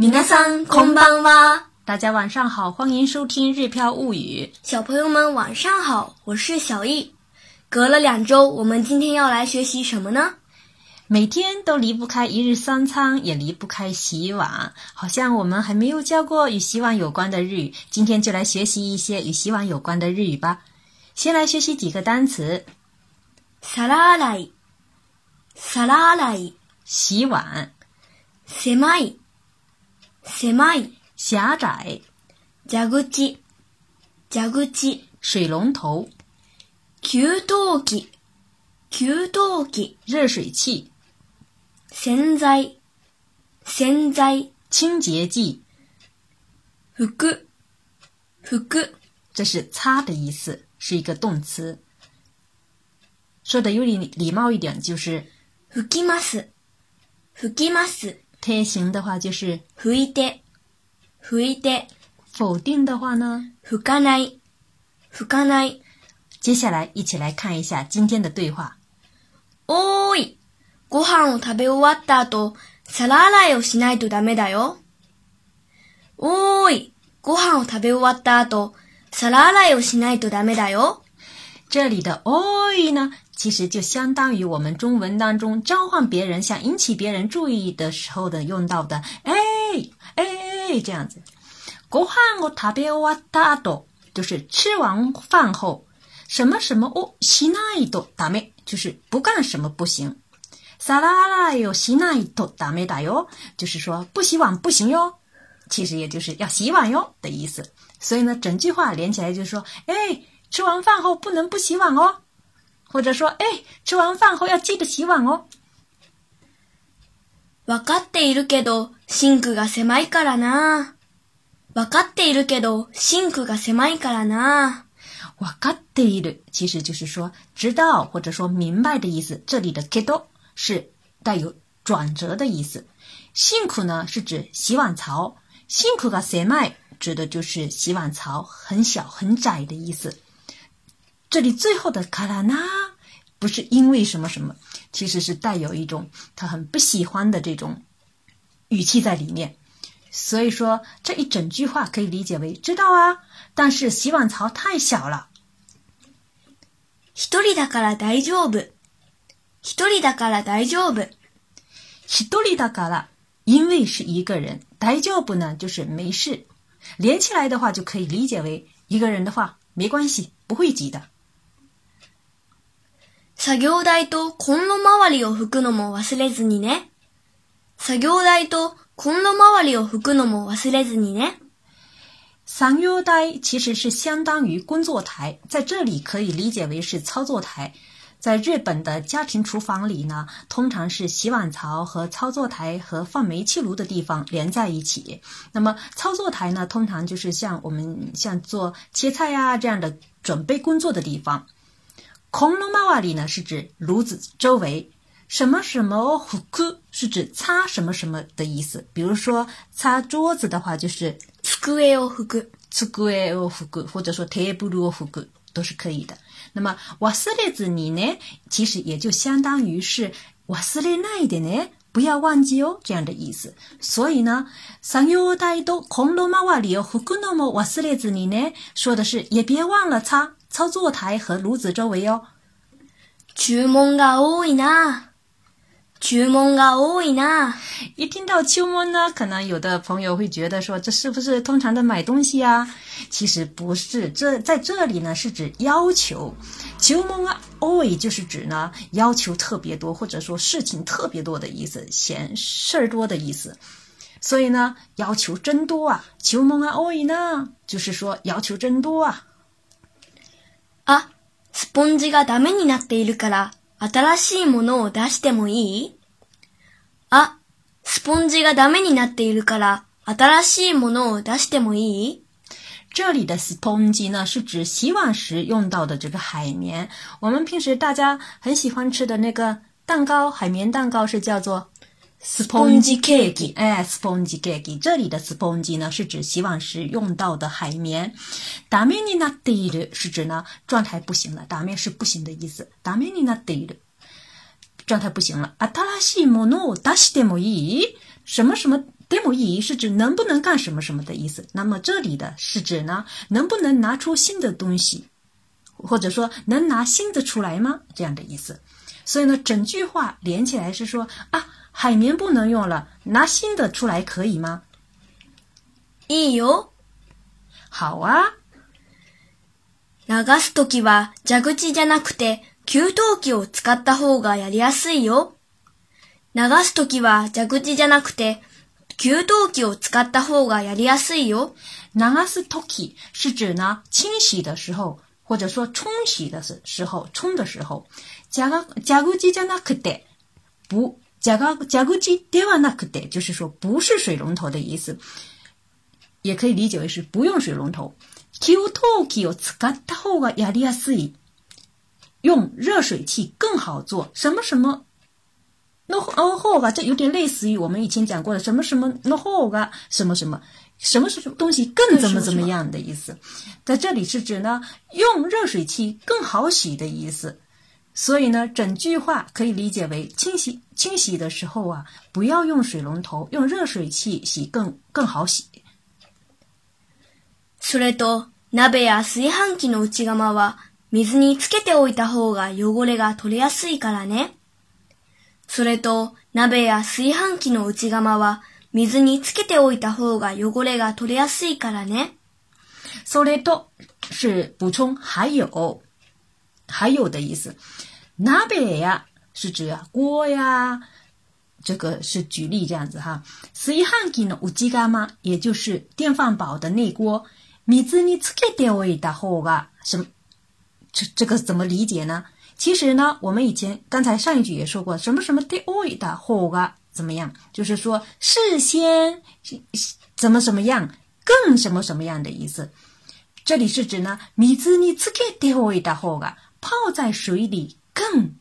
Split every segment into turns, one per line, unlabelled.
みなさんこんばんは。
大家晚上好，欢迎收听《日飘物语》。
小朋友们晚上好，我是小易。隔了两周，我们今天要来学习什么呢？
每天都离不开一日三餐，也离不开洗碗。好像我们还没有教过与洗碗有关的日语，今天就来学习一些与洗碗有关的日语吧。先来学习几个单词：
皿洗
碗，
狭い。狭
隘，
蛇口，蛇口，
水龙头，
給湯器，給湯器，
热水器，
洗在，洗在，
清洁剂，
拂，拂，
这是擦的意思，是一个动词。说的有点礼貌一点，就是
拂きます，拂きます。
定型的话就是
拭いて、拭いて。
否定的话呢，
拭かない、拭かない。
接下来一起来看一下今天的对话。
おーい、ご飯を食べ終わった後、皿洗いをしないとダメだよ。おーい、ご飯を食べ終わった後、皿洗いをしないとダメだよ。
这里的 oi 呢，其实就相当于我们中文当中召唤别人、想引起别人注意的时候的用到的，哎哎这样子。过饭我特别我打多，就是吃完饭后什么什么哦，洗那一坨打没，就是不干什么不行。撒拉拉哟，洗那一坨打没打哟，就是说不洗碗不行哟。其实也就是要洗碗哟的意思。所以呢，整句话连起来就是说，哎。吃完饭后不能不洗碗哦，或者说，哎，吃完饭后要记得洗碗哦。
わかっているけどシンクが狭いからな。わかっているけどシンクが狭いからな。
わかっている其实就是说知道或者说明白的意思。这里的けど是带有转折的意思。シンク呢是指洗碗槽，シンクが狭い指的就是洗碗槽很小很窄的意思。这里最后的“卡拉那”不是因为什么什么，其实是带有一种他很不喜欢的这种语气在里面。所以说这一整句话可以理解为：知道啊，但是洗碗槽太小了。
一人だから大丈夫，一人だから大丈夫，
一人だから因为是一个人，大丈夫呢就是没事。连起来的话就可以理解为：一个人的话没关系，不会挤的。
作業台とコンの周りを拭くのも忘れずにね。作業台とコンの周りを拭くのも忘れずにね。
作業台其实是相当于工作台，在这里可以理解为是操作台。在日本的家庭厨房里呢，通常是洗碗槽和操作台和放煤气炉的地方连在一起。那么操作台呢，通常就是像我们像做切菜呀这样的准备工作的地方。恐龙マワ里呢，是指炉子周围。什么什么火锅是指擦什么什么的意思。比如说擦桌子的话，就是
つくえをフグ、つく
えをフく，或者说テーブルをフく都是可以的。那么瓦斯列子ニ呢，其实也就相当于是瓦斯レ那一点呢。不要忘记哦，这样的意思。所以呢，上用台とコンロ周りを拭くの瓦斯列子里呢，说的是也别忘了擦操作台和炉子周围哦。
注文が多いな。求梦啊，欧伊呢？
一听到“秋梦”呢，可能有的朋友会觉得说：“这是不是通常的买东西啊？”其实不是，这在这里呢是指要求。秋梦啊，欧伊就是指呢要求特别多，或者说事情特别多的意思，嫌事儿多的意思。所以呢，要求真多啊！秋梦啊，欧伊呢，就是说要求真多啊！
啊，スポンジがダメになっているから、新しいものを出してもいい。啊，spongey，がダメになっているから新しいものを出してもいい。
这里的 s p o n g e 呢，是指洗碗时用到的这个海绵。我们平时大家很喜欢吃的那个蛋糕，海绵蛋糕是叫做 sponge cake。哎，sponge cake。这里的 s p o n g e 呢，是指洗碗时用到的海绵。ダメになったいの是指呢，状态不行了，ダメ是不行的意思。ダメになったいの状态不行了。アタラシモノダシデモイ什么什么デモイ是指能不能干什么什么的意思。那么这里的是指呢，能不能拿出新的东西，或者说能拿新的出来吗？这样的意思。所以呢，整句话连起来是说啊，海绵不能用了，拿新的出来可以吗？
イよ。
好啊。
流すときは蛇口じゃなくて。給湯器を使った方がやりやすいよ。流すときは蛇口じゃなくて、給湯器を使った方がやりやすいよ。
流すとき是指呢清洗的时候，或者说冲洗的时候、冲的时候。蛇口じゃなくて、不蛇口ではなくて，就是说不是水龙头的意思，也可以理解为是不用水龙头。給湯器を使った方がやりやすい。用热水器更好做什么什么，no 哦 o g 这有点类似于我们以前讲过的什么什么 no h o 什么什么，什么什么东西更怎么怎么样的意思，在这里是指呢，用热水器更好洗的意思。所以呢，整句话可以理解为清洗清洗的时候啊，不要用水龙头，用热水器洗更更好洗。
それと、鍋や炊飯器の内釜は水につけておいた方が汚れが取れやすいからね。それと、鍋や炊飯器の内釜は水につけておいた方が汚れが取れやすいからね。
それと是补充还有，还有的意思。鍋や、是指锅や、这个是举例这样子哈。炊飯器の内釜，也就是电饭煲的内锅，水につけておいた方が什么？这这个怎么理解呢？其实呢，我们以前刚才上一句也说过，什么什么 deoid 后啊，怎么样？就是说事先怎么怎么样，更什么什么样的意思？这里是指呢，米子你自己 d o i d 后啊，泡在水里更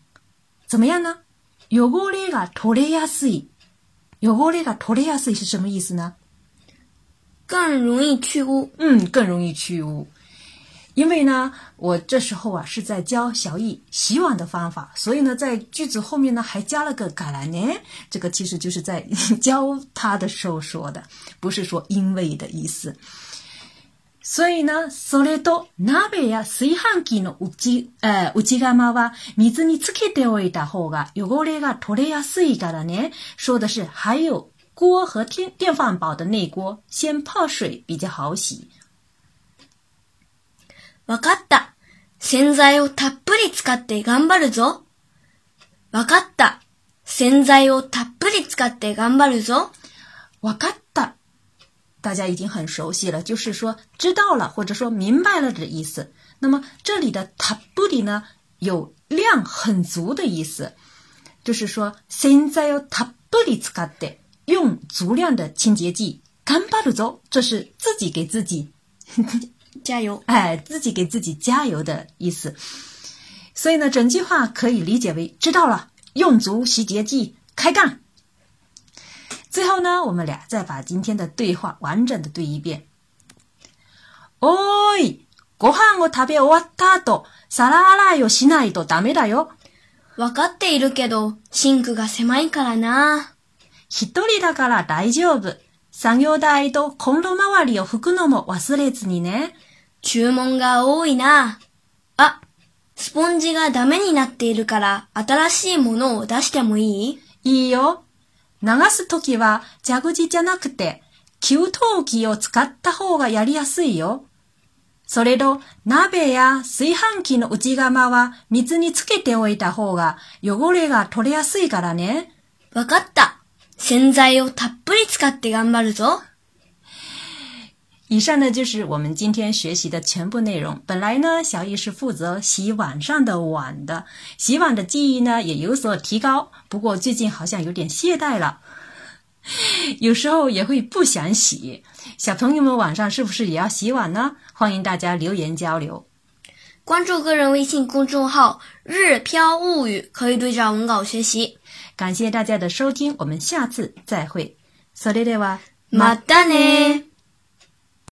怎么样呢？汚れが取りやすい，汚れが取りやすい是什么意思呢？
更容易去污。
嗯，更容易去污。因为呢，我这时候啊是在教小易洗碗的方法，所以呢，在句子后面呢还加了个“嘎啦呢”，这个其实就是在教他的时候说的，不是说因为的意思。所以呢，それで鍋や炊飯器のうち、呃、うち釜は水に漬けておいた方が汚れが取れやすいからね。说的是，还有锅和电电饭煲的内锅，先泡水比较好洗。
わかった。洗剤をたっぷり使って頑張るぞ。わかった。洗剤をたっぷり使って頑張るぞ。
わかった。大家已经很熟悉了，就是说知道了或者说明白了的意思。那么这里的たっぷり呢，有量很足的意思，就是说洗剤をたっぷり使って用足量的清洁剂干巴鲁走，这是自己给自己
加油！
哎，自己给自己加油的意思。所以呢，整句话可以理解为：知道了，用足洗洁剂，开干。最后呢，我们俩再把今天的对话完整的对一遍。おい、ご飯を食べ終わったあと、皿洗いをしないとだめだよ。
わかっているけど、シンクが狭いからな。
一人だから大丈夫。作業台とコンロ周りを拭くのも忘れずにね。
注文が多いな。あ、スポンジがダメになっているから新しいものを出してもいい
いいよ。流すときは蛇口じゃなくて給湯器を使った方がやりやすいよ。それと鍋や炊飯器の内釜は水につけておいた方が汚れが取れやすいからね。
わかった。洗在要他，喷嚏，卡
以上呢，就是我们今天学习的全部内容。本来呢，小易是负责洗碗上的碗的，洗碗的技艺呢也有所提高。不过最近好像有点懈怠了，有时候也会不想洗。小朋友们晚上是不是也要洗碗呢？欢迎大家留言交流。
关注个人微信公众号“日飘物语”，可以对照文稿学习。
感谢大家的收听，我们下次再会。索列列瓦，
马达呢？